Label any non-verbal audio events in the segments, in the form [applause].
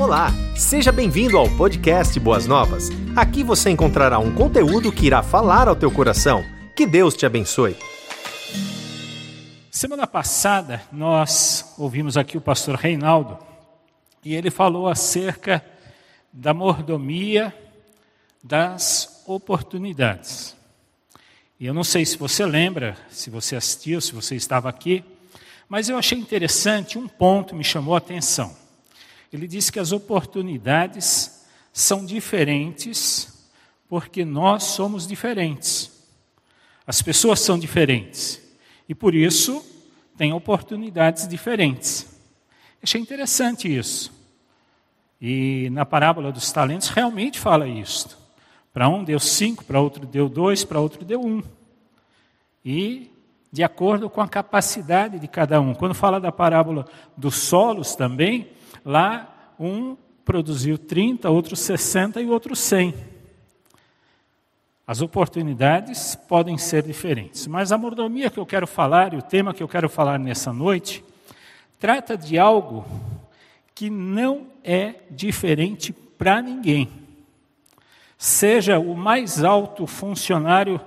Olá, seja bem-vindo ao podcast Boas Novas. Aqui você encontrará um conteúdo que irá falar ao teu coração. Que Deus te abençoe. Semana passada nós ouvimos aqui o pastor Reinaldo e ele falou acerca da mordomia das oportunidades. E eu não sei se você lembra, se você assistiu, se você estava aqui, mas eu achei interessante um ponto me chamou a atenção. Ele disse que as oportunidades são diferentes porque nós somos diferentes. As pessoas são diferentes e por isso têm oportunidades diferentes. Achei interessante isso. E na parábola dos talentos realmente fala isso. Para um deu cinco, para outro deu dois, para outro deu um. E de acordo com a capacidade de cada um. Quando fala da parábola dos solos também, Lá, um produziu 30, outro 60 e outro 100. As oportunidades podem ser diferentes, mas a mordomia que eu quero falar e o tema que eu quero falar nessa noite trata de algo que não é diferente para ninguém. Seja o mais alto funcionário,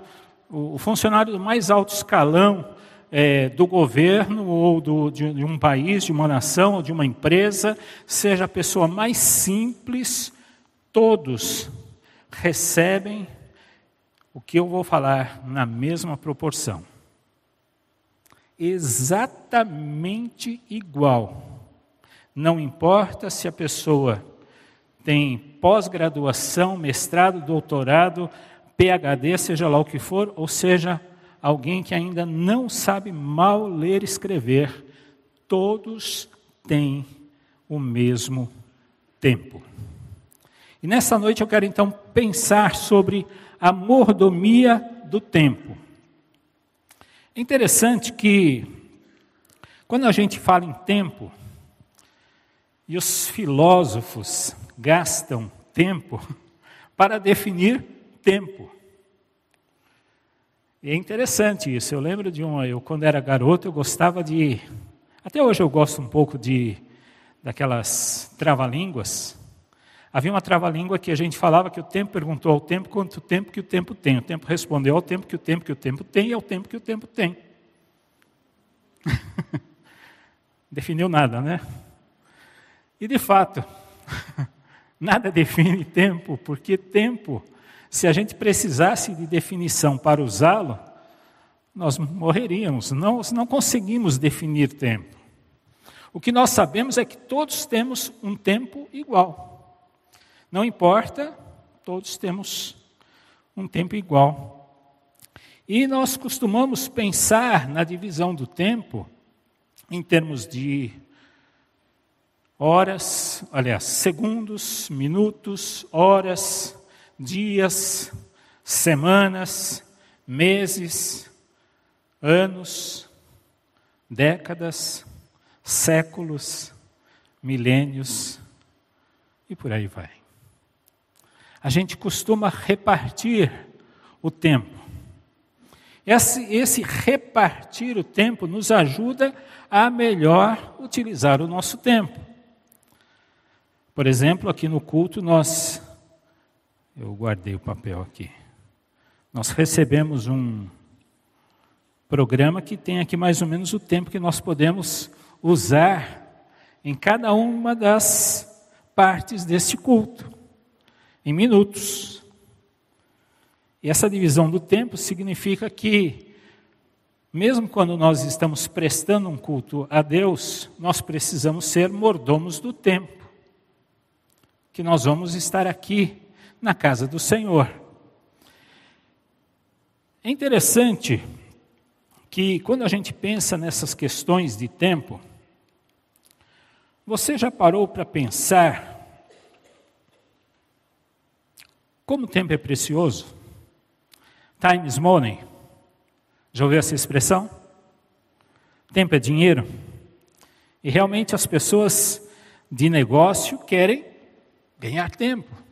o funcionário do mais alto escalão é, do governo ou do, de, de um país, de uma nação ou de uma empresa, seja a pessoa mais simples, todos recebem o que eu vou falar na mesma proporção. Exatamente igual. Não importa se a pessoa tem pós-graduação, mestrado, doutorado, PhD, seja lá o que for, ou seja, alguém que ainda não sabe mal ler e escrever, todos têm o mesmo tempo. E nessa noite eu quero então pensar sobre a mordomia do tempo. É interessante que, quando a gente fala em tempo, e os filósofos gastam tempo [laughs] para definir tempo. E é interessante isso. Eu lembro de uma, eu quando era garoto, eu gostava de, até hoje eu gosto um pouco de daquelas trava-línguas. Havia uma trava-língua que a gente falava que o tempo perguntou ao tempo quanto tempo que o tempo tem. O tempo respondeu ao tempo que o tempo que o tempo tem e ao tempo que o tempo tem. [laughs] Definiu nada, né? E de fato, [laughs] nada define tempo, porque tempo se a gente precisasse de definição para usá-lo, nós morreríamos. Não, não conseguimos definir tempo. O que nós sabemos é que todos temos um tempo igual. Não importa, todos temos um tempo igual. E nós costumamos pensar na divisão do tempo em termos de horas, aliás, segundos, minutos, horas, dias, semanas, meses, anos, décadas, séculos, milênios e por aí vai. A gente costuma repartir o tempo. Esse, esse, repartir o tempo nos ajuda a melhor utilizar o nosso tempo. Por exemplo, aqui no culto nós eu guardei o papel aqui. Nós recebemos um programa que tem aqui mais ou menos o tempo que nós podemos usar em cada uma das partes desse culto, em minutos. E essa divisão do tempo significa que, mesmo quando nós estamos prestando um culto a Deus, nós precisamos ser mordomos do tempo, que nós vamos estar aqui na casa do Senhor. É interessante que quando a gente pensa nessas questões de tempo, você já parou para pensar como o tempo é precioso? Time is money. Já ouviu essa expressão? Tempo é dinheiro. E realmente as pessoas de negócio querem ganhar tempo.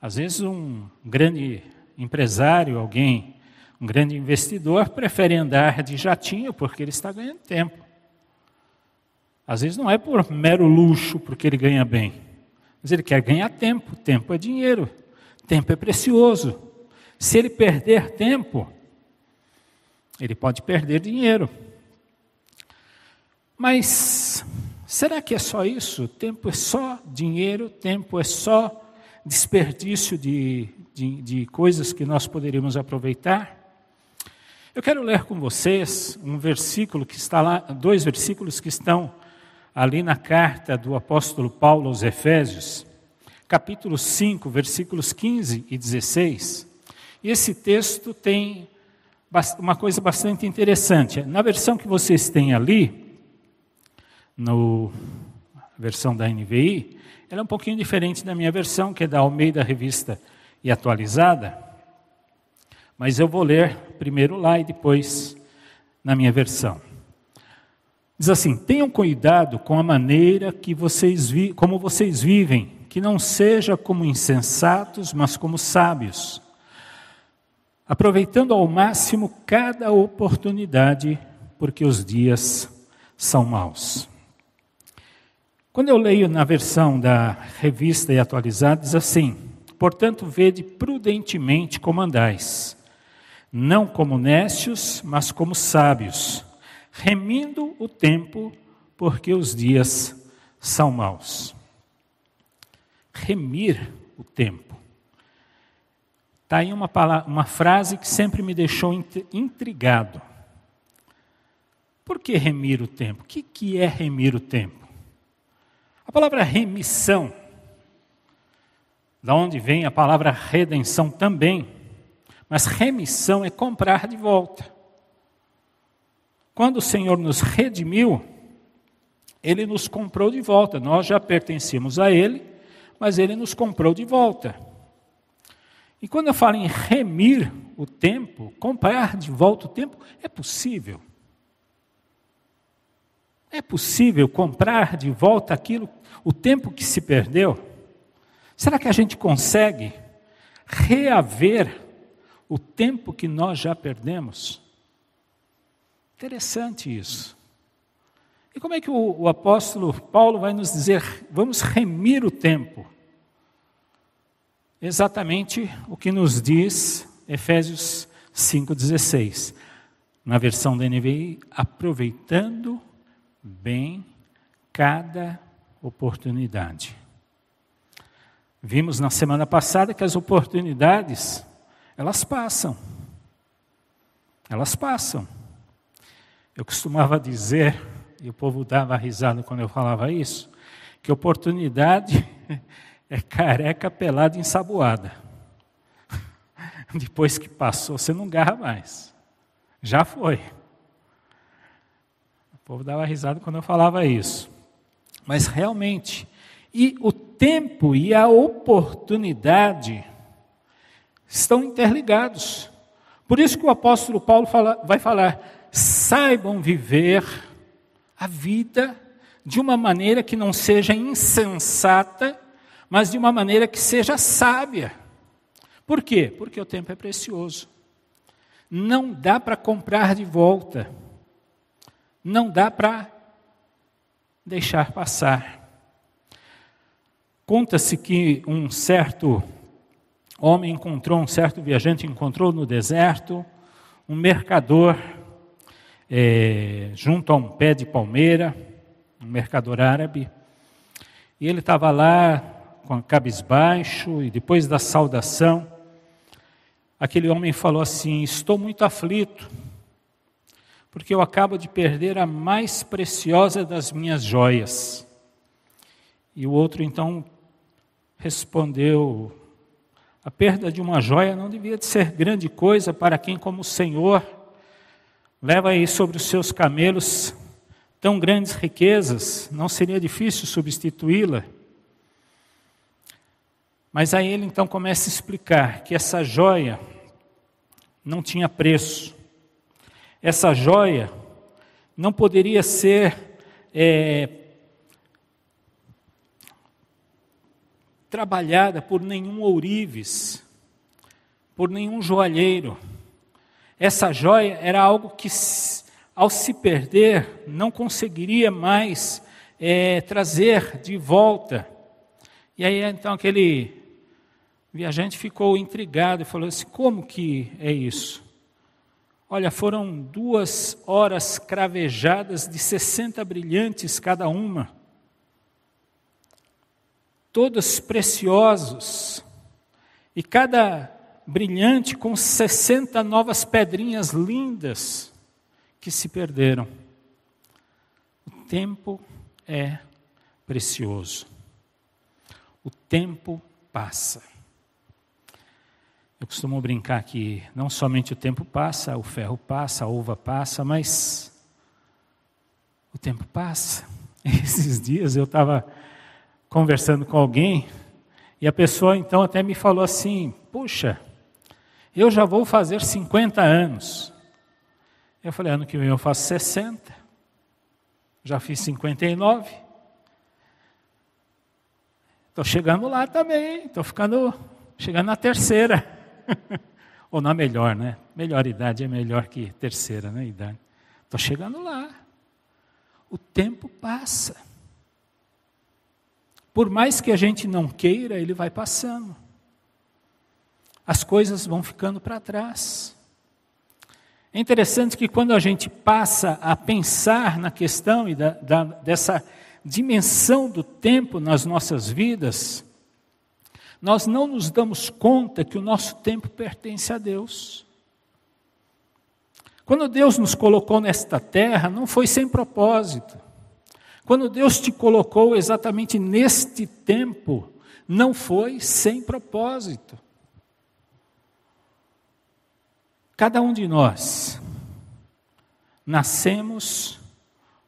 Às vezes, um grande empresário, alguém, um grande investidor, prefere andar de jatinho porque ele está ganhando tempo. Às vezes não é por mero luxo, porque ele ganha bem, mas ele quer ganhar tempo. Tempo é dinheiro, tempo é precioso. Se ele perder tempo, ele pode perder dinheiro. Mas será que é só isso? Tempo é só dinheiro, tempo é só desperdício de, de, de coisas que nós poderíamos aproveitar? Eu quero ler com vocês um versículo que está lá, dois versículos que estão ali na carta do apóstolo Paulo aos Efésios, capítulo 5, versículos 15 e 16. E esse texto tem uma coisa bastante interessante. Na versão que vocês têm ali, no versão da NVI, ela é um pouquinho diferente da minha versão, que é da Almeida Revista e Atualizada. Mas eu vou ler primeiro lá e depois na minha versão. Diz assim: Tenham cuidado com a maneira que vocês vi, como vocês vivem, que não seja como insensatos, mas como sábios, aproveitando ao máximo cada oportunidade, porque os dias são maus. Quando eu leio na versão da revista e atualizada, diz assim: Portanto, vede prudentemente como andais não como nécios, mas como sábios, remindo o tempo, porque os dias são maus. Remir o tempo. Está aí uma, palavra, uma frase que sempre me deixou intrigado. Por que remir o tempo? O que, que é remir o tempo? A palavra remissão, da onde vem a palavra redenção também, mas remissão é comprar de volta. Quando o Senhor nos redimiu, Ele nos comprou de volta. Nós já pertencíamos a Ele, mas Ele nos comprou de volta. E quando eu falo em remir o tempo, comprar de volta o tempo, é possível. É possível comprar de volta aquilo, o tempo que se perdeu? Será que a gente consegue reaver o tempo que nós já perdemos. Interessante isso. E como é que o, o, apóstolo Paulo vai nos dizer, vamos remir o tempo? Exatamente o que nos diz Efésios 5,16. Na versão da NVI, aproveitando bem cada oportunidade. Vimos na semana passada que as oportunidades elas passam. Elas passam. Eu costumava dizer, e o povo dava risada quando eu falava isso, que oportunidade [laughs] é careca pelada ensaboada. [laughs] Depois que passou, você não garra mais. Já foi. Povo dava risada quando eu falava isso. Mas realmente, e o tempo e a oportunidade estão interligados. Por isso que o apóstolo Paulo fala, vai falar: saibam viver a vida de uma maneira que não seja insensata, mas de uma maneira que seja sábia. Por quê? Porque o tempo é precioso. Não dá para comprar de volta. Não dá para deixar passar. Conta-se que um certo homem encontrou, um certo viajante encontrou no deserto um mercador é, junto a um pé de palmeira, um mercador árabe, e ele estava lá com a cabisbaixo, e depois da saudação, aquele homem falou assim: Estou muito aflito, porque eu acabo de perder a mais preciosa das minhas joias. E o outro então respondeu a perda de uma joia não devia de ser grande coisa para quem, como o Senhor, leva aí sobre os seus camelos tão grandes riquezas, não seria difícil substituí-la. Mas aí ele então começa a explicar que essa joia não tinha preço. Essa joia não poderia ser é, trabalhada por nenhum ourives, por nenhum joalheiro. Essa joia era algo que, ao se perder, não conseguiria mais é, trazer de volta. E aí então aquele viajante ficou intrigado e falou assim: como que é isso? Olha, foram duas horas cravejadas de 60 brilhantes cada uma, todos preciosos, e cada brilhante com 60 novas pedrinhas lindas que se perderam. O tempo é precioso. O tempo passa. Eu costumo brincar que não somente o tempo passa, o ferro passa, a uva passa, mas o tempo passa. [laughs] Esses dias eu estava conversando com alguém e a pessoa então até me falou assim: Puxa, eu já vou fazer 50 anos. Eu falei: Ano que vem eu faço 60. Já fiz 59. Estou chegando lá também. Estou ficando, chegando na terceira. [laughs] Ou na melhor, né? Melhor idade é melhor que terceira, né? Idade. Estou chegando lá. O tempo passa. Por mais que a gente não queira, ele vai passando. As coisas vão ficando para trás. É interessante que quando a gente passa a pensar na questão e da, da, dessa dimensão do tempo nas nossas vidas, nós não nos damos conta que o nosso tempo pertence a Deus. Quando Deus nos colocou nesta terra, não foi sem propósito. Quando Deus te colocou exatamente neste tempo, não foi sem propósito. Cada um de nós nascemos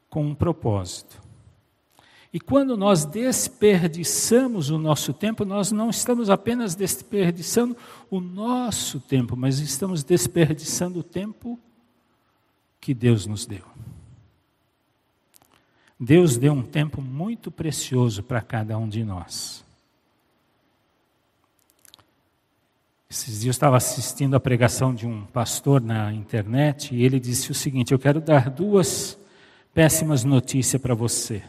com um propósito. E quando nós desperdiçamos o nosso tempo, nós não estamos apenas desperdiçando o nosso tempo, mas estamos desperdiçando o tempo que Deus nos deu. Deus deu um tempo muito precioso para cada um de nós. Esses dias eu estava assistindo a pregação de um pastor na internet e ele disse o seguinte: Eu quero dar duas péssimas notícias para você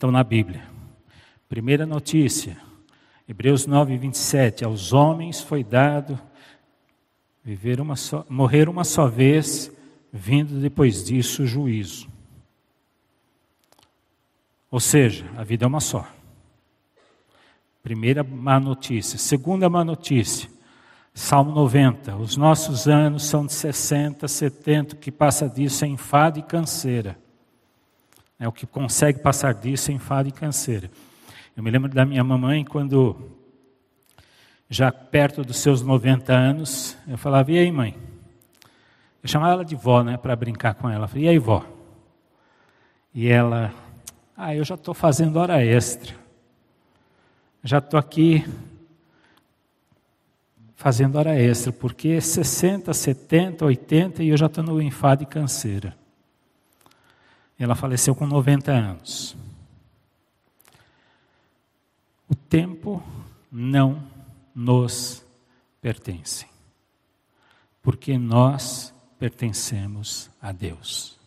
estão na Bíblia. Primeira notícia, Hebreus 9, 27. Aos homens foi dado viver uma só, morrer uma só vez, vindo depois disso o juízo. Ou seja, a vida é uma só. Primeira má notícia. Segunda má notícia. Salmo 90. Os nossos anos são de 60, 70, o que passa disso é enfado e canseira. É o que consegue passar disso em fado e canseira. Eu me lembro da minha mamãe quando, já perto dos seus 90 anos, eu falava, e aí mãe? Eu chamava ela de vó, né, para brincar com ela. Eu falei, e aí vó? E ela, ah, eu já estou fazendo hora extra. Já estou aqui fazendo hora extra, porque 60, 70, 80 e eu já estou no enfado e canseira. Ela faleceu com 90 anos. O tempo não nos pertence, porque nós pertencemos a Deus.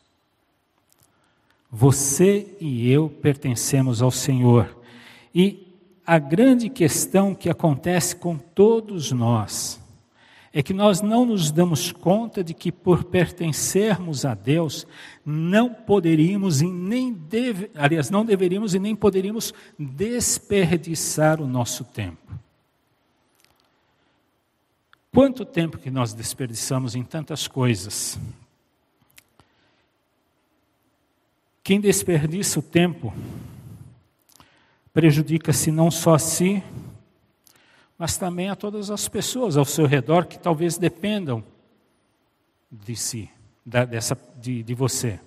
Você e eu pertencemos ao Senhor. E a grande questão que acontece com todos nós é que nós não nos damos conta de que por pertencermos a Deus, não poderíamos e nem deve, aliás, não deveríamos e nem poderíamos desperdiçar o nosso tempo. Quanto tempo que nós desperdiçamos em tantas coisas? Quem desperdiça o tempo prejudica-se não só a si, mas também a todas as pessoas ao seu redor que talvez dependam de si, da, dessa, de, de você.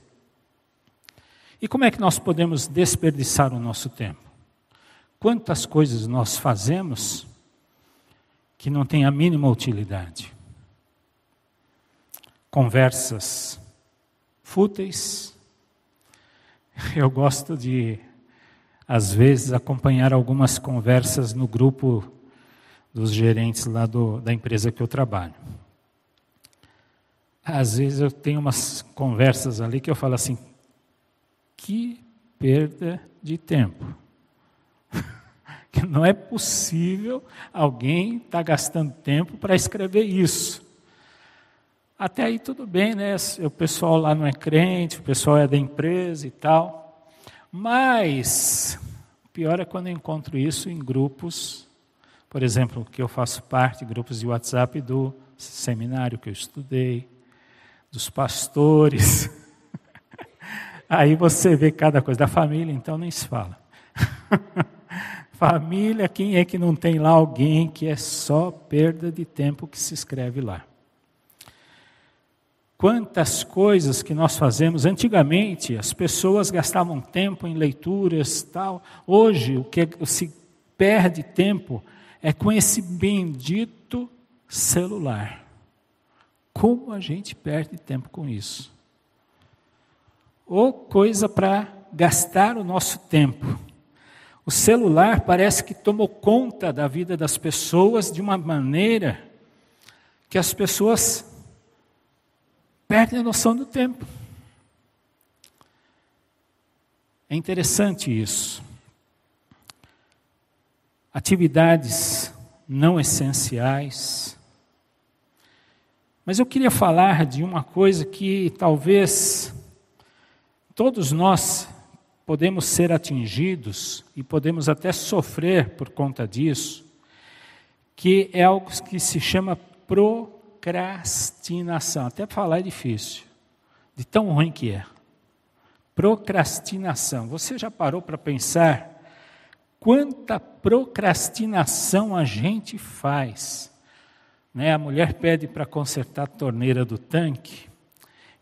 E como é que nós podemos desperdiçar o nosso tempo? Quantas coisas nós fazemos que não têm a mínima utilidade? Conversas fúteis. Eu gosto de, às vezes, acompanhar algumas conversas no grupo dos gerentes lá do, da empresa que eu trabalho. Às vezes eu tenho umas conversas ali que eu falo assim, que perda de tempo. [laughs] que não é possível alguém estar tá gastando tempo para escrever isso. Até aí tudo bem, né? O pessoal lá não é crente, o pessoal é da empresa e tal. Mas pior é quando eu encontro isso em grupos, por exemplo, que eu faço parte, grupos de WhatsApp do seminário que eu estudei, dos pastores. [laughs] Aí você vê cada coisa. Da família, então, nem se fala. [laughs] família, quem é que não tem lá alguém que é só perda de tempo que se escreve lá? Quantas coisas que nós fazemos antigamente, as pessoas gastavam tempo em leituras, tal. Hoje o que se perde tempo é com esse bendito celular. Como a gente perde tempo com isso? Ou coisa para gastar o nosso tempo. O celular parece que tomou conta da vida das pessoas de uma maneira que as pessoas perdem a noção do tempo. É interessante isso. Atividades não essenciais. Mas eu queria falar de uma coisa que talvez todos nós podemos ser atingidos e podemos até sofrer por conta disso, que é algo que se chama pro procrastinação. Até falar é difícil, de tão ruim que é. Procrastinação. Você já parou para pensar quanta procrastinação a gente faz? Né? A mulher pede para consertar a torneira do tanque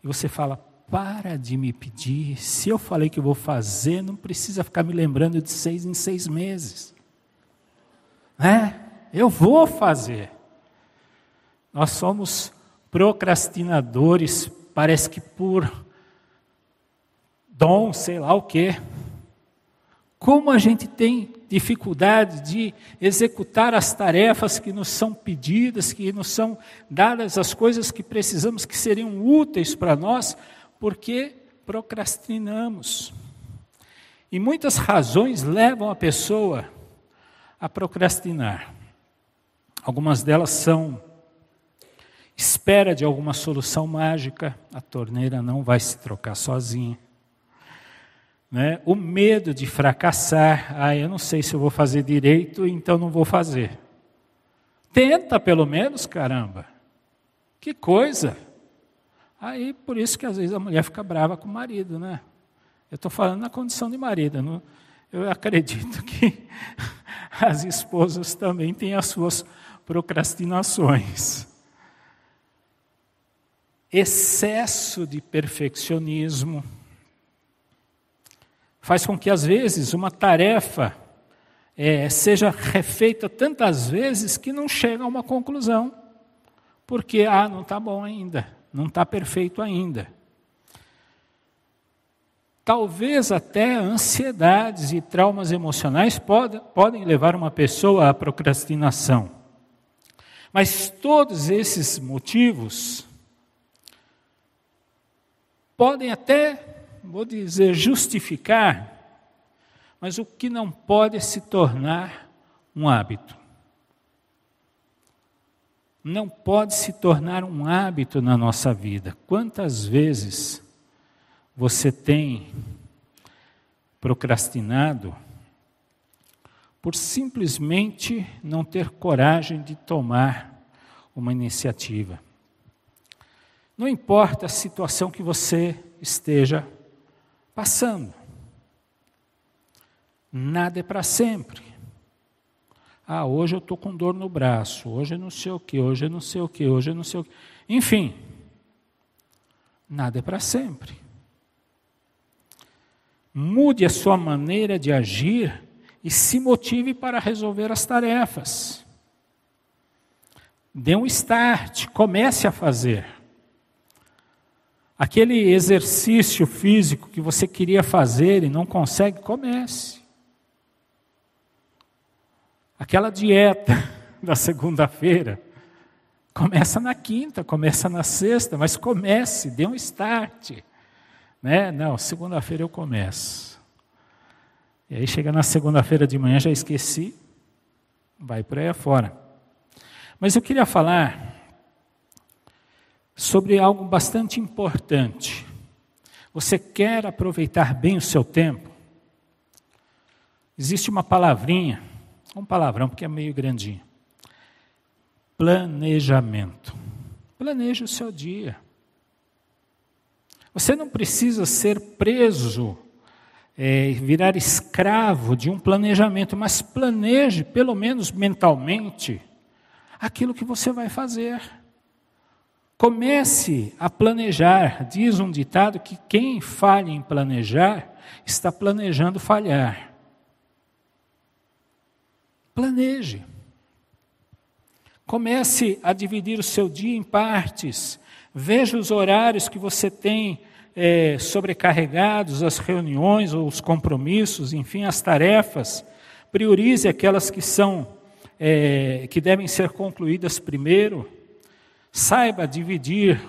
e você fala: para de me pedir. Se eu falei que vou fazer, não precisa ficar me lembrando de seis em seis meses. Né? Eu vou fazer. Nós somos procrastinadores, parece que por dom, sei lá o quê. Como a gente tem dificuldade de executar as tarefas que nos são pedidas, que nos são dadas as coisas que precisamos, que seriam úteis para nós, porque procrastinamos. E muitas razões levam a pessoa a procrastinar. Algumas delas são espera de alguma solução mágica, a torneira não vai se trocar sozinha. Né? O medo de fracassar, ah, eu não sei se eu vou fazer direito, então não vou fazer. Tenta pelo menos, caramba. Que coisa. Aí, por isso que às vezes a mulher fica brava com o marido, né? Eu estou falando na condição de marido. Não, eu acredito que [laughs] as esposas também têm as suas procrastinações excesso de perfeccionismo faz com que, às vezes, uma tarefa é, seja refeita tantas vezes que não chega a uma conclusão, porque, ah, não está bom ainda, não está perfeito ainda. Talvez até ansiedades e traumas emocionais pode, podem levar uma pessoa à procrastinação. Mas todos esses motivos podem até, vou dizer, justificar, mas o que não pode se tornar um hábito. Não pode se tornar um hábito na nossa vida. Quantas vezes você tem procrastinado por simplesmente não ter coragem de tomar uma iniciativa? Não importa a situação que você esteja passando. Nada é para sempre. Ah, hoje eu estou com dor no braço, hoje eu não sei o que, hoje eu não sei o que, hoje eu não sei o que. Enfim, nada é para sempre. Mude a sua maneira de agir e se motive para resolver as tarefas. Dê um start, comece a fazer. Aquele exercício físico que você queria fazer e não consegue, comece. Aquela dieta [laughs] da segunda-feira, começa na quinta, começa na sexta, mas comece, dê um start. Né? Não, segunda-feira eu começo. E aí chega na segunda-feira de manhã, já esqueci, vai por aí afora. Mas eu queria falar sobre algo bastante importante. Você quer aproveitar bem o seu tempo? Existe uma palavrinha, um palavrão porque é meio grandinho. Planejamento. Planeje o seu dia. Você não precisa ser preso, é, virar escravo de um planejamento, mas planeje, pelo menos mentalmente, aquilo que você vai fazer. Comece a planejar. Diz um ditado que quem falha em planejar está planejando falhar. Planeje. Comece a dividir o seu dia em partes. Veja os horários que você tem é, sobrecarregados, as reuniões ou os compromissos, enfim, as tarefas. Priorize aquelas que são é, que devem ser concluídas primeiro. Saiba dividir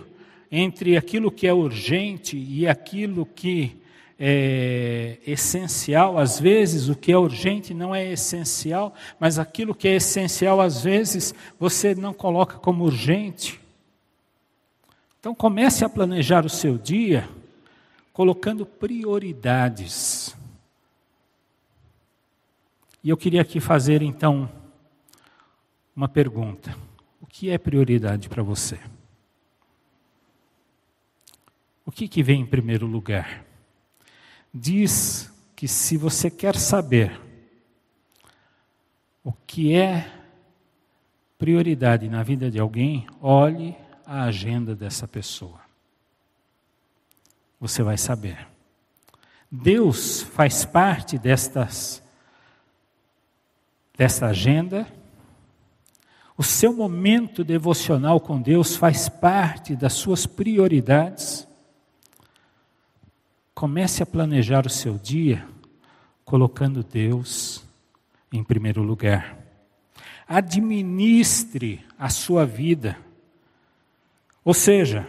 entre aquilo que é urgente e aquilo que é essencial. Às vezes, o que é urgente não é essencial, mas aquilo que é essencial, às vezes, você não coloca como urgente. Então, comece a planejar o seu dia colocando prioridades. E eu queria aqui fazer, então, uma pergunta. Que é prioridade para você? O que, que vem em primeiro lugar? Diz que se você quer saber o que é prioridade na vida de alguém, olhe a agenda dessa pessoa. Você vai saber. Deus faz parte destas, desta agenda o seu momento devocional com Deus faz parte das suas prioridades. Comece a planejar o seu dia colocando Deus em primeiro lugar. Administre a sua vida. Ou seja,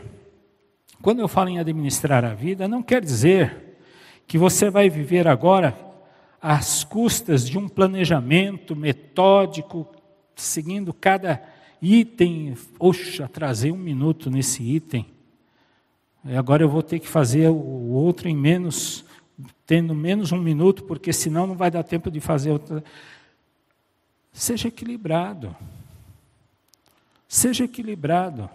quando eu falo em administrar a vida, não quer dizer que você vai viver agora às custas de um planejamento metódico seguindo cada item. Oxa, atrasei um minuto nesse item. Agora eu vou ter que fazer o outro em menos, tendo menos um minuto, porque senão não vai dar tempo de fazer outra. Seja equilibrado. Seja equilibrado.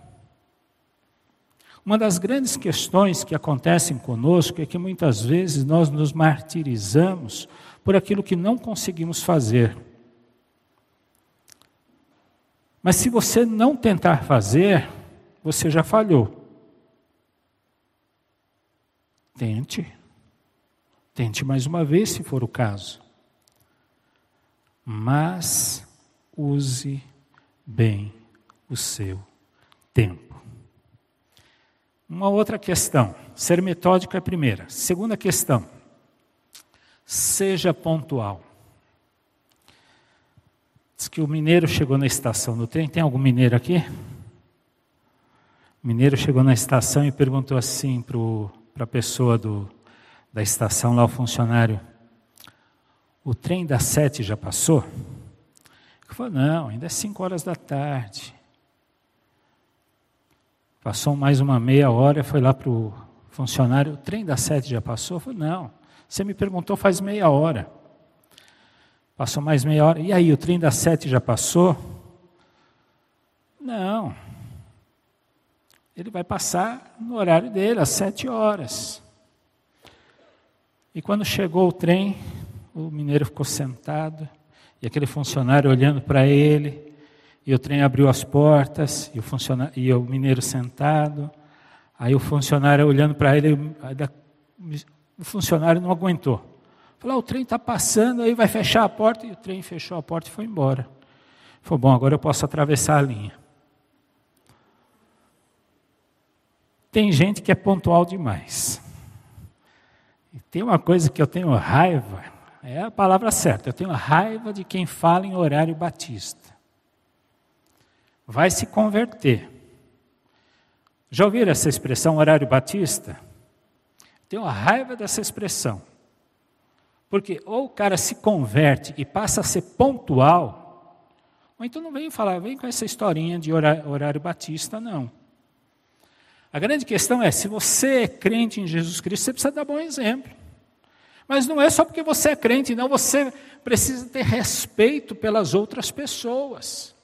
Uma das grandes questões que acontecem conosco é que muitas vezes nós nos martirizamos por aquilo que não conseguimos fazer. Mas se você não tentar fazer, você já falhou. Tente. Tente mais uma vez, se for o caso. Mas use bem o seu tempo. Uma outra questão. Ser metódico é a primeira. Segunda questão. Seja pontual. Diz que o mineiro chegou na estação do trem. Tem algum mineiro aqui? O mineiro chegou na estação e perguntou assim para a pessoa do, da estação, lá o funcionário: O trem das sete já passou? Ele falou: Não, ainda é cinco horas da tarde. Passou mais uma meia hora, foi lá para o funcionário: O trem das sete já passou? Eu falei: Não, você me perguntou faz meia hora. Passou mais meia hora. E aí, o trem das sete já passou? Não. Ele vai passar no horário dele, às sete horas. E quando chegou o trem, o mineiro ficou sentado, e aquele funcionário olhando para ele, e o trem abriu as portas, e o, funcionário, e o mineiro sentado. Aí o funcionário olhando para ele, o funcionário não aguentou. Falou, ah, o trem está passando, aí vai fechar a porta. E o trem fechou a porta e foi embora. Falou, bom, agora eu posso atravessar a linha. Tem gente que é pontual demais. E tem uma coisa que eu tenho raiva, é a palavra certa, eu tenho raiva de quem fala em horário batista. Vai se converter. Já ouviram essa expressão horário batista? Tenho raiva dessa expressão. Porque ou o cara se converte e passa a ser pontual, ou então não vem falar, vem com essa historinha de horário, batista, não. A grande questão é, se você é crente em Jesus Cristo, você precisa dar bom exemplo. Mas não é só porque você é crente, não, você precisa ter respeito pelas outras pessoas.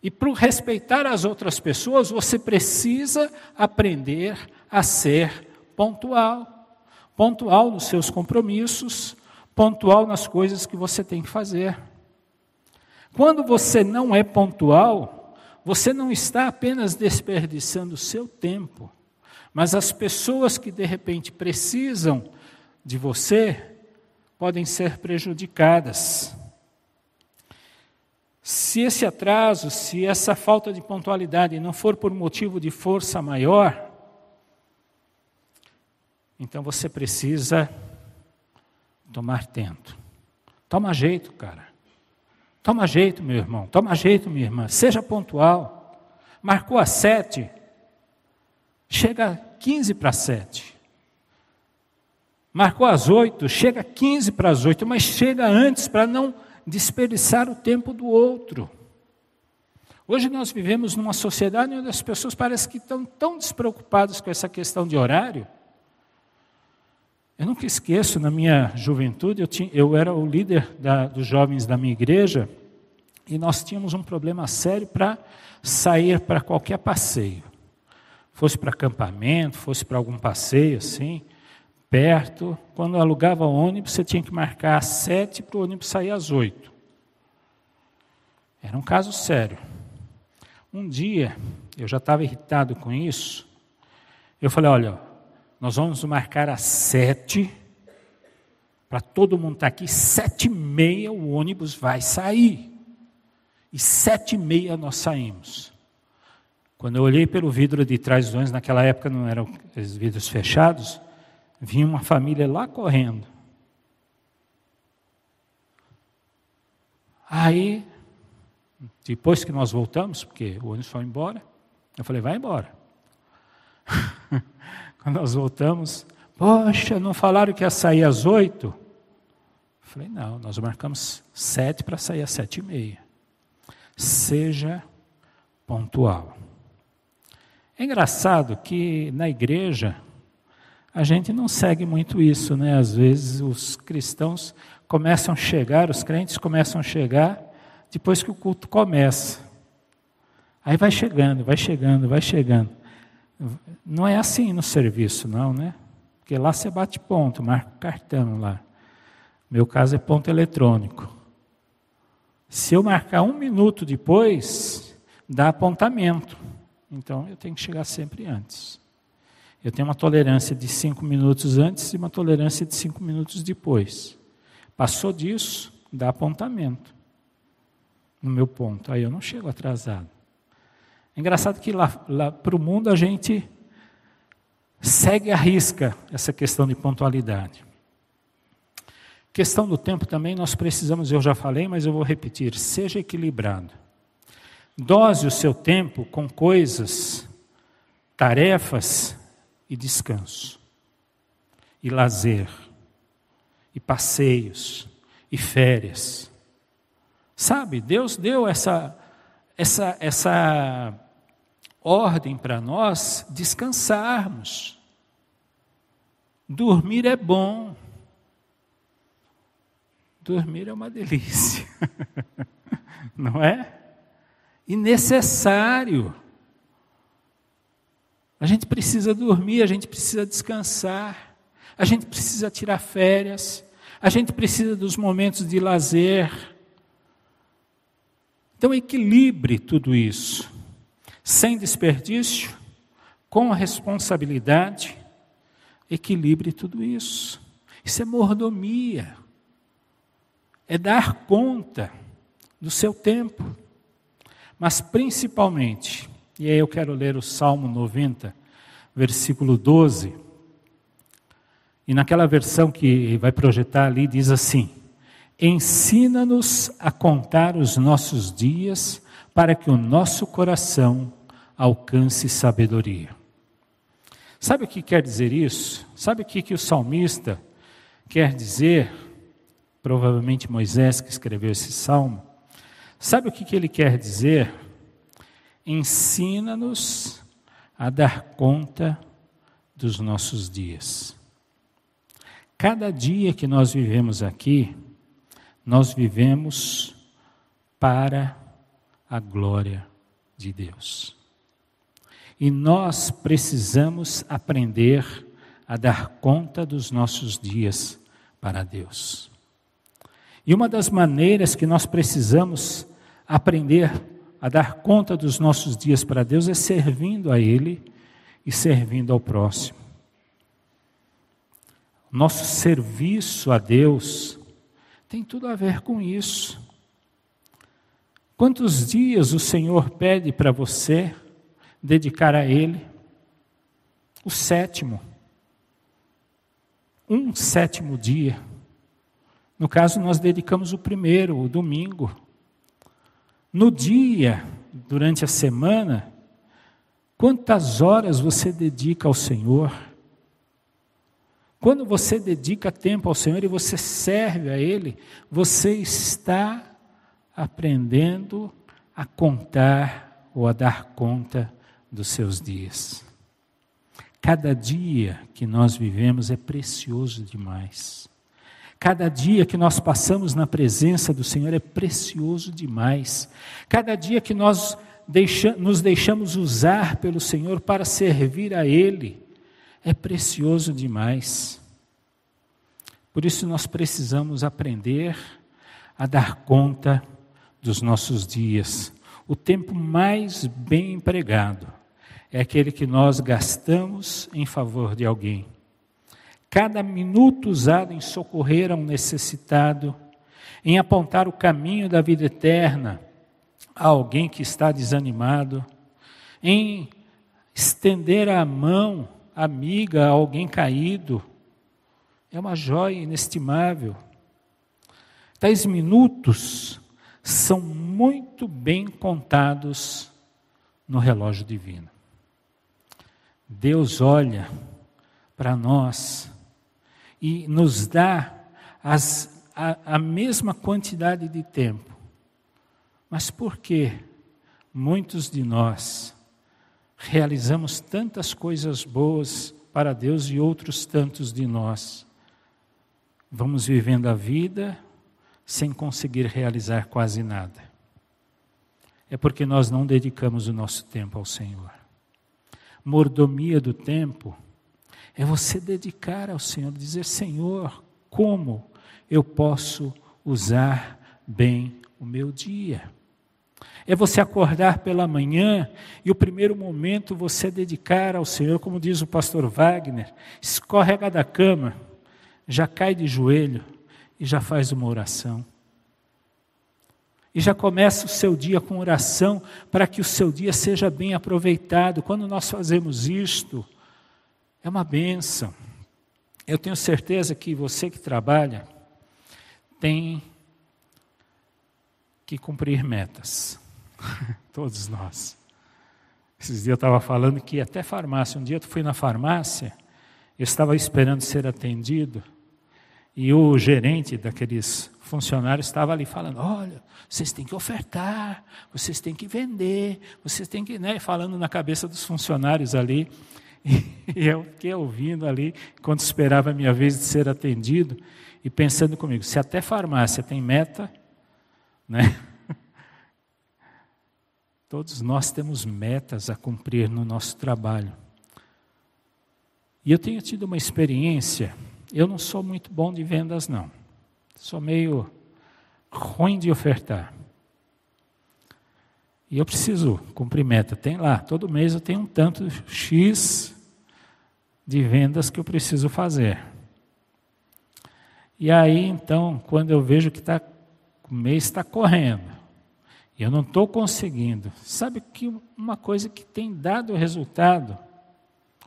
E para respeitar as outras pessoas, você precisa aprender a ser pontual pontual nos seus compromissos, pontual nas coisas que você tem que fazer. Quando você não é pontual, você não está apenas desperdiçando o seu tempo, mas as pessoas que de repente precisam de você podem ser prejudicadas. Se esse atraso, se essa falta de pontualidade não for por motivo de força maior, então você precisa tomar tento. Toma jeito, cara. Toma jeito, meu irmão. Toma jeito, minha irmã. Seja pontual. Marcou às sete. Chega 15 para sete. Marcou às oito. Chega 15 para as oito. Mas chega antes para não desperdiçar o tempo do outro. Hoje nós vivemos numa sociedade onde as pessoas parecem que estão tão despreocupadas com essa questão de horário eu nunca esqueço, na minha juventude, eu, tinha, eu era o líder da, dos jovens da minha igreja e nós tínhamos um problema sério para sair para qualquer passeio. Fosse para acampamento, fosse para algum passeio assim, perto. Quando alugava ônibus, você tinha que marcar às sete para o ônibus sair às oito. Era um caso sério. Um dia, eu já estava irritado com isso, eu falei, olha, nós vamos marcar às sete, para todo mundo estar tá aqui, sete e meia o ônibus vai sair. E sete e meia nós saímos. Quando eu olhei pelo vidro de trás dos ônibus, naquela época não eram os vidros fechados, vinha uma família lá correndo. Aí, depois que nós voltamos, porque o ônibus foi embora, eu falei, vai embora. [laughs] Nós voltamos, poxa, não falaram que ia sair às oito? Falei, não, nós marcamos sete para sair às sete e meia. Seja pontual. É engraçado que na igreja a gente não segue muito isso, né? Às vezes os cristãos começam a chegar, os crentes começam a chegar depois que o culto começa. Aí vai chegando, vai chegando, vai chegando. Não é assim no serviço, não, né? Porque lá você bate ponto, marca cartão lá. Meu caso é ponto eletrônico. Se eu marcar um minuto depois, dá apontamento. Então eu tenho que chegar sempre antes. Eu tenho uma tolerância de cinco minutos antes e uma tolerância de cinco minutos depois. Passou disso, dá apontamento no meu ponto. Aí eu não chego atrasado. É engraçado que lá, lá para o mundo a gente segue a risca essa questão de pontualidade. Questão do tempo também nós precisamos, eu já falei, mas eu vou repetir: seja equilibrado. Dose o seu tempo com coisas, tarefas e descanso, e lazer, e passeios, e férias. Sabe, Deus deu essa, essa, essa ordem para nós descansarmos. Dormir é bom. Dormir é uma delícia. [laughs] Não é? E necessário. A gente precisa dormir, a gente precisa descansar, a gente precisa tirar férias, a gente precisa dos momentos de lazer. Então, equilibre tudo isso sem desperdício, com responsabilidade, equilibre tudo isso. Isso é mordomia, é dar conta do seu tempo, mas principalmente, e aí eu quero ler o Salmo 90, versículo 12, e naquela versão que vai projetar ali diz assim: Ensina-nos a contar os nossos dias para que o nosso coração alcance sabedoria. Sabe o que quer dizer isso? Sabe o que, que o salmista quer dizer, provavelmente Moisés que escreveu esse salmo, sabe o que, que ele quer dizer? Ensina-nos a dar conta dos nossos dias. Cada dia que nós vivemos aqui, nós vivemos para a glória de Deus. E nós precisamos aprender a dar conta dos nossos dias para Deus. E uma das maneiras que nós precisamos aprender a dar conta dos nossos dias para Deus é servindo a Ele e servindo ao próximo. Nosso serviço a Deus tem tudo a ver com isso. Quantos dias o Senhor pede para você dedicar a Ele? O sétimo. Um sétimo dia. No caso, nós dedicamos o primeiro, o domingo. No dia, durante a semana, quantas horas você dedica ao Senhor? Quando você dedica tempo ao Senhor e você serve a Ele, você está aprendendo a contar ou a dar conta dos seus dias. Cada dia que nós vivemos é precioso demais. Cada dia que nós passamos na presença do Senhor é precioso demais. Cada dia que nós deixa, nos deixamos usar pelo Senhor para servir a Ele é precioso demais. Por isso nós precisamos aprender a dar conta dos nossos dias. O tempo mais bem empregado é aquele que nós gastamos em favor de alguém. Cada minuto usado em socorrer a um necessitado, em apontar o caminho da vida eterna a alguém que está desanimado, em estender a mão amiga a alguém caído, é uma joia inestimável. Tais minutos são muito bem contados no relógio divino. Deus olha para nós e nos dá as, a, a mesma quantidade de tempo. Mas por que muitos de nós realizamos tantas coisas boas para Deus e outros tantos de nós vamos vivendo a vida sem conseguir realizar quase nada? É porque nós não dedicamos o nosso tempo ao Senhor. Mordomia do tempo é você dedicar ao Senhor, dizer: Senhor, como eu posso usar bem o meu dia? É você acordar pela manhã e o primeiro momento você dedicar ao Senhor, como diz o pastor Wagner, escorrega da cama, já cai de joelho e já faz uma oração. E já começa o seu dia com oração para que o seu dia seja bem aproveitado. Quando nós fazemos isto, é uma benção. Eu tenho certeza que você que trabalha tem que cumprir metas. [laughs] Todos nós. Esses dias eu estava falando que até farmácia. Um dia eu fui na farmácia, eu estava esperando ser atendido, e o gerente daqueles funcionários estava ali falando: olha, vocês têm que ofertar, vocês têm que vender, vocês têm que. Né, falando na cabeça dos funcionários ali. [laughs] E eu fiquei ouvindo ali, quando esperava a minha vez de ser atendido, e pensando comigo: se até farmácia tem meta, né? [laughs] Todos nós temos metas a cumprir no nosso trabalho. E eu tenho tido uma experiência, eu não sou muito bom de vendas, não. Sou meio ruim de ofertar. E eu preciso cumprir meta. Tem lá, todo mês eu tenho um tanto X de vendas que eu preciso fazer. E aí, então, quando eu vejo que tá, o mês está correndo, e eu não estou conseguindo, sabe que uma coisa que tem dado resultado?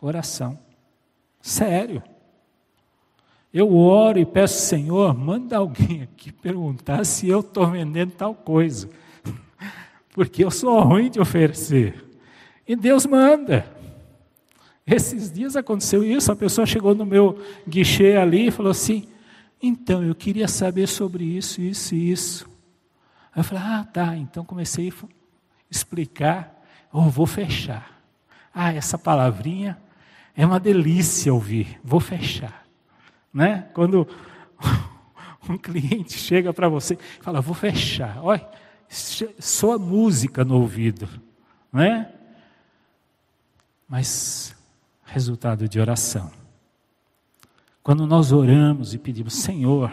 Oração. Sério. Eu oro e peço, Senhor, manda alguém aqui perguntar se eu estou vendendo tal coisa. [laughs] Porque eu sou ruim de oferecer. E Deus manda. Esses dias aconteceu isso, a pessoa chegou no meu guichê ali e falou assim: Então, eu queria saber sobre isso, isso e isso. Aí eu falei, ah, tá. Então comecei a explicar. Oh, vou fechar. Ah, essa palavrinha é uma delícia ouvir. Vou fechar. Né? Quando [laughs] um cliente chega para você e fala, vou fechar. Olha, soa música no ouvido. Né? Mas resultado de oração. Quando nós oramos e pedimos, Senhor,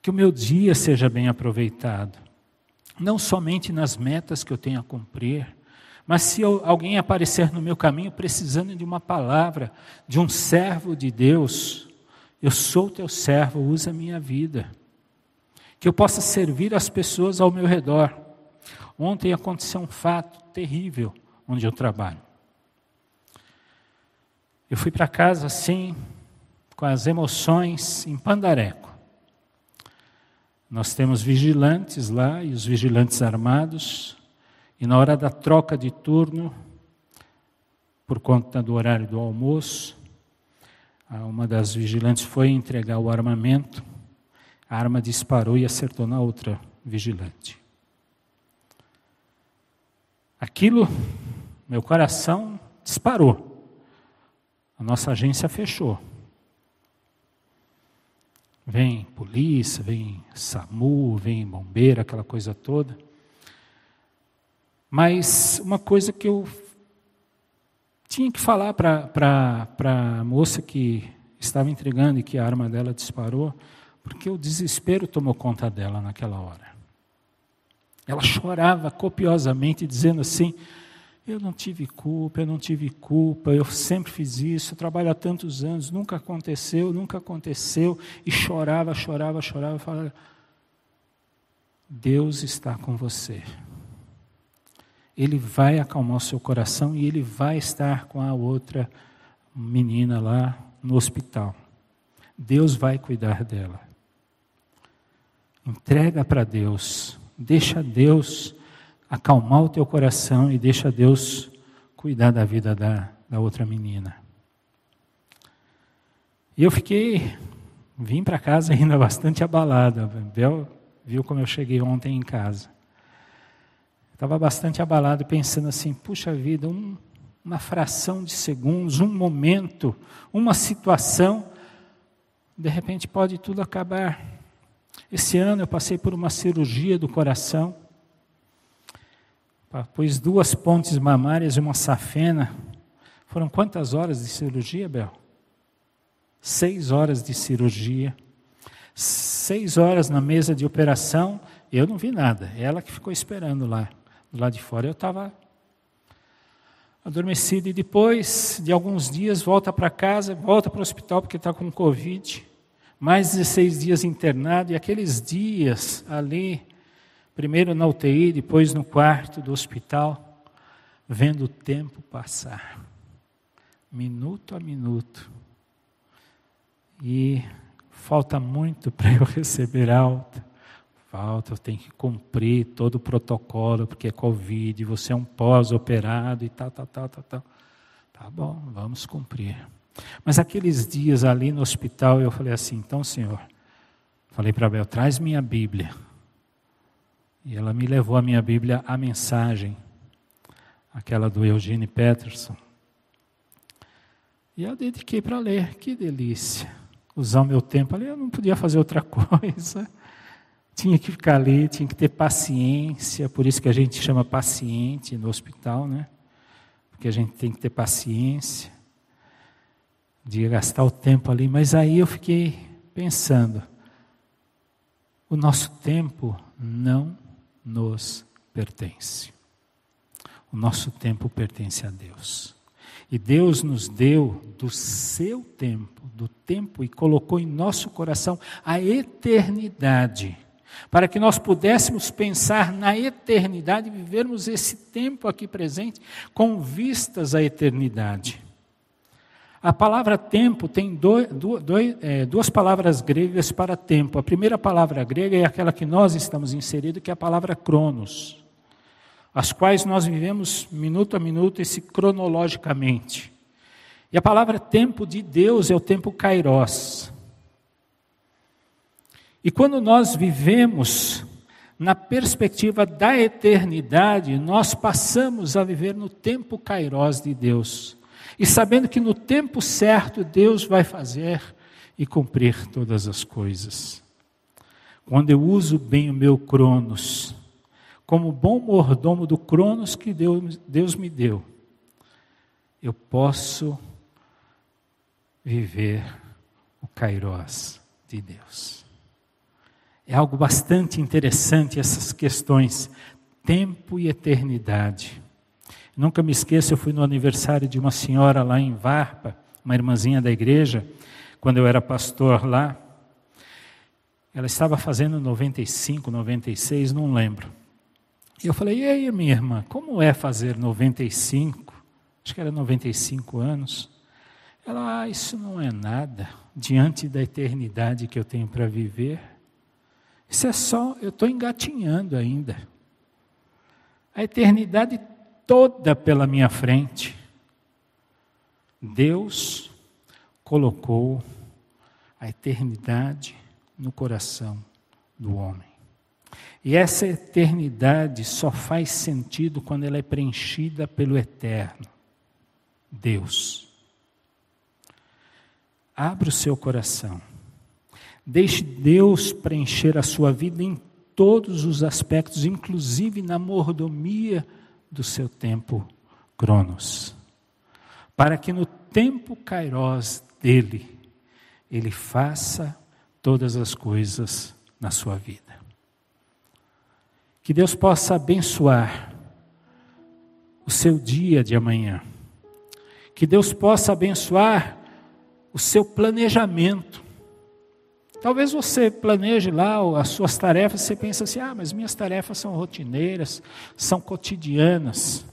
que o meu dia seja bem aproveitado, não somente nas metas que eu tenho a cumprir, mas se alguém aparecer no meu caminho precisando de uma palavra, de um servo de Deus, eu sou teu servo, usa a minha vida. Que eu possa servir as pessoas ao meu redor. Ontem aconteceu um fato terrível onde eu trabalho. Eu fui para casa assim, com as emoções em pandareco. Nós temos vigilantes lá e os vigilantes armados, e na hora da troca de turno, por conta do horário do almoço, uma das vigilantes foi entregar o armamento, a arma disparou e acertou na outra vigilante. Aquilo, meu coração disparou. A nossa agência fechou. Vem polícia, vem SAMU, vem bombeiro, aquela coisa toda. Mas uma coisa que eu tinha que falar para a moça que estava entregando e que a arma dela disparou, porque o desespero tomou conta dela naquela hora. Ela chorava copiosamente, dizendo assim: eu não tive culpa, eu não tive culpa, eu sempre fiz isso, eu trabalho há tantos anos, nunca aconteceu, nunca aconteceu, e chorava, chorava, chorava, falava, Deus está com você. Ele vai acalmar o seu coração e ele vai estar com a outra menina lá no hospital. Deus vai cuidar dela. Entrega para Deus, deixa Deus acalmar o teu coração e deixa Deus cuidar da vida da, da outra menina. E eu fiquei, vim para casa [laughs] ainda bastante abalado. Bel viu como eu cheguei ontem em casa. Estava bastante abalado, pensando assim: puxa vida, um, uma fração de segundos, um momento, uma situação, de repente pode tudo acabar. Esse ano eu passei por uma cirurgia do coração. Pôs duas pontes mamárias e uma safena. Foram quantas horas de cirurgia, Bel? Seis horas de cirurgia. Seis horas na mesa de operação. Eu não vi nada. Ela que ficou esperando lá, lado de fora. Eu estava adormecido. E depois de alguns dias, volta para casa, volta para o hospital porque está com Covid. Mais 16 dias internado. E aqueles dias ali primeiro na UTI, depois no quarto do hospital, vendo o tempo passar, minuto a minuto. E falta muito [laughs] para eu receber alta. Falta, tenho que cumprir todo o protocolo, porque é Covid, você é um pós-operado e tal, tal, tal, tal, tal. Tá bom, vamos cumprir. Mas aqueles dias ali no hospital, eu falei assim: então, senhor, falei para Bel, traz minha Bíblia. E ela me levou a minha Bíblia a mensagem, aquela do Eugene Peterson. E eu dediquei para ler, que delícia. Usar o meu tempo ali, eu não podia fazer outra [laughs] coisa. Tinha que ficar ali, tinha que ter paciência, por isso que a gente chama paciente no hospital, né? Porque a gente tem que ter paciência de gastar o tempo ali. Mas aí eu fiquei pensando, o nosso tempo não nos pertence. O nosso tempo pertence a Deus. E Deus nos deu do seu tempo, do tempo, e colocou em nosso coração a eternidade, para que nós pudéssemos pensar na eternidade e vivermos esse tempo aqui presente com vistas à eternidade. A palavra tempo tem é, duas palavras gregas para tempo. A primeira palavra grega é aquela que nós estamos inseridos, que é a palavra cronos, as quais nós vivemos minuto a minuto, esse cronologicamente. E a palavra tempo de Deus é o tempo kairos. E quando nós vivemos na perspectiva da eternidade, nós passamos a viver no tempo kairós de Deus. E sabendo que no tempo certo Deus vai fazer e cumprir todas as coisas. Quando eu uso bem o meu cronos, como bom mordomo do cronos que Deus, Deus me deu, eu posso viver o kairós de Deus. É algo bastante interessante essas questões, tempo e eternidade. Nunca me esqueço, eu fui no aniversário de uma senhora lá em Varpa, uma irmãzinha da igreja, quando eu era pastor lá. Ela estava fazendo 95, 96, não lembro. E eu falei: "E aí, minha irmã, como é fazer 95?" Acho que era 95 anos. Ela, ah, isso não é nada diante da eternidade que eu tenho para viver. Isso é só, eu estou engatinhando ainda. A eternidade toda pela minha frente. Deus colocou a eternidade no coração do homem. E essa eternidade só faz sentido quando ela é preenchida pelo eterno, Deus. Abra o seu coração. Deixe Deus preencher a sua vida em todos os aspectos, inclusive na mordomia do seu tempo cronos. Para que no tempo kairós dele, ele faça todas as coisas na sua vida. Que Deus possa abençoar o seu dia de amanhã. Que Deus possa abençoar o seu planejamento. Talvez você planeje lá as suas tarefas, você pensa assim: ah, mas minhas tarefas são rotineiras, são cotidianas.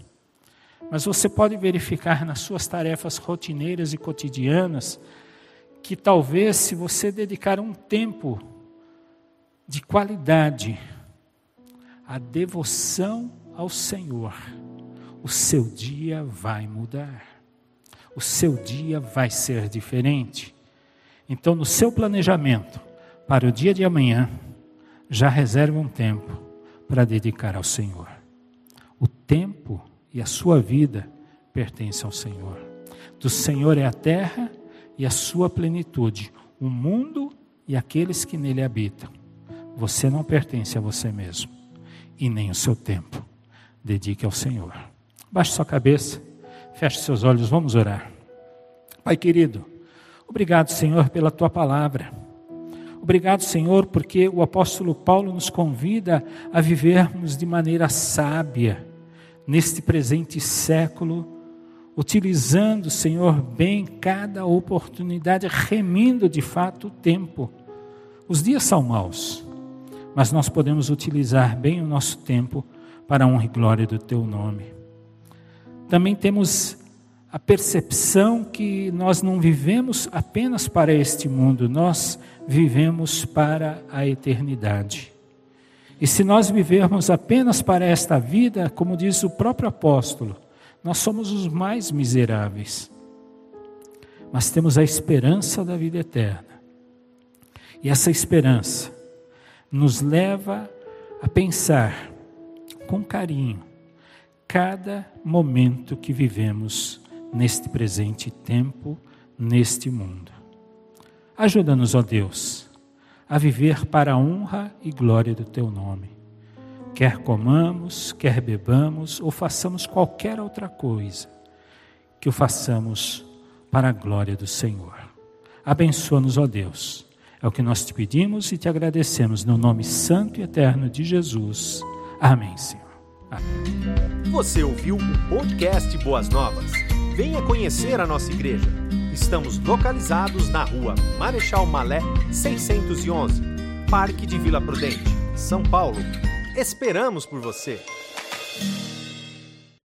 Mas você pode verificar nas suas tarefas rotineiras e cotidianas que talvez, se você dedicar um tempo de qualidade à devoção ao Senhor, o seu dia vai mudar, o seu dia vai ser diferente. Então, no seu planejamento para o dia de amanhã, já reserve um tempo para dedicar ao Senhor. O tempo e a sua vida pertencem ao Senhor. Do Senhor é a terra e a sua plenitude, o mundo e aqueles que nele habitam. Você não pertence a você mesmo e nem o seu tempo. Dedique ao Senhor. Baixe sua cabeça, feche seus olhos, vamos orar. Pai querido, Obrigado, Senhor, pela tua palavra. Obrigado, Senhor, porque o apóstolo Paulo nos convida a vivermos de maneira sábia neste presente século, utilizando, Senhor, bem cada oportunidade, remindo de fato o tempo. Os dias são maus, mas nós podemos utilizar bem o nosso tempo para a honra e glória do teu nome. Também temos a percepção que nós não vivemos apenas para este mundo, nós vivemos para a eternidade. E se nós vivermos apenas para esta vida, como diz o próprio apóstolo, nós somos os mais miseráveis. Mas temos a esperança da vida eterna. E essa esperança nos leva a pensar com carinho cada momento que vivemos neste presente tempo, neste mundo. Ajuda-nos, ó Deus, a viver para a honra e glória do Teu nome. Quer comamos, quer bebamos ou façamos qualquer outra coisa, que o façamos para a glória do Senhor. Abençoa-nos, ó Deus. É o que nós te pedimos e te agradecemos no nome santo e eterno de Jesus. Amém, Senhor. Amém. Você ouviu o podcast Boas Novas? Venha conhecer a nossa igreja. Estamos localizados na rua Marechal Malé 611, Parque de Vila Prudente, São Paulo. Esperamos por você!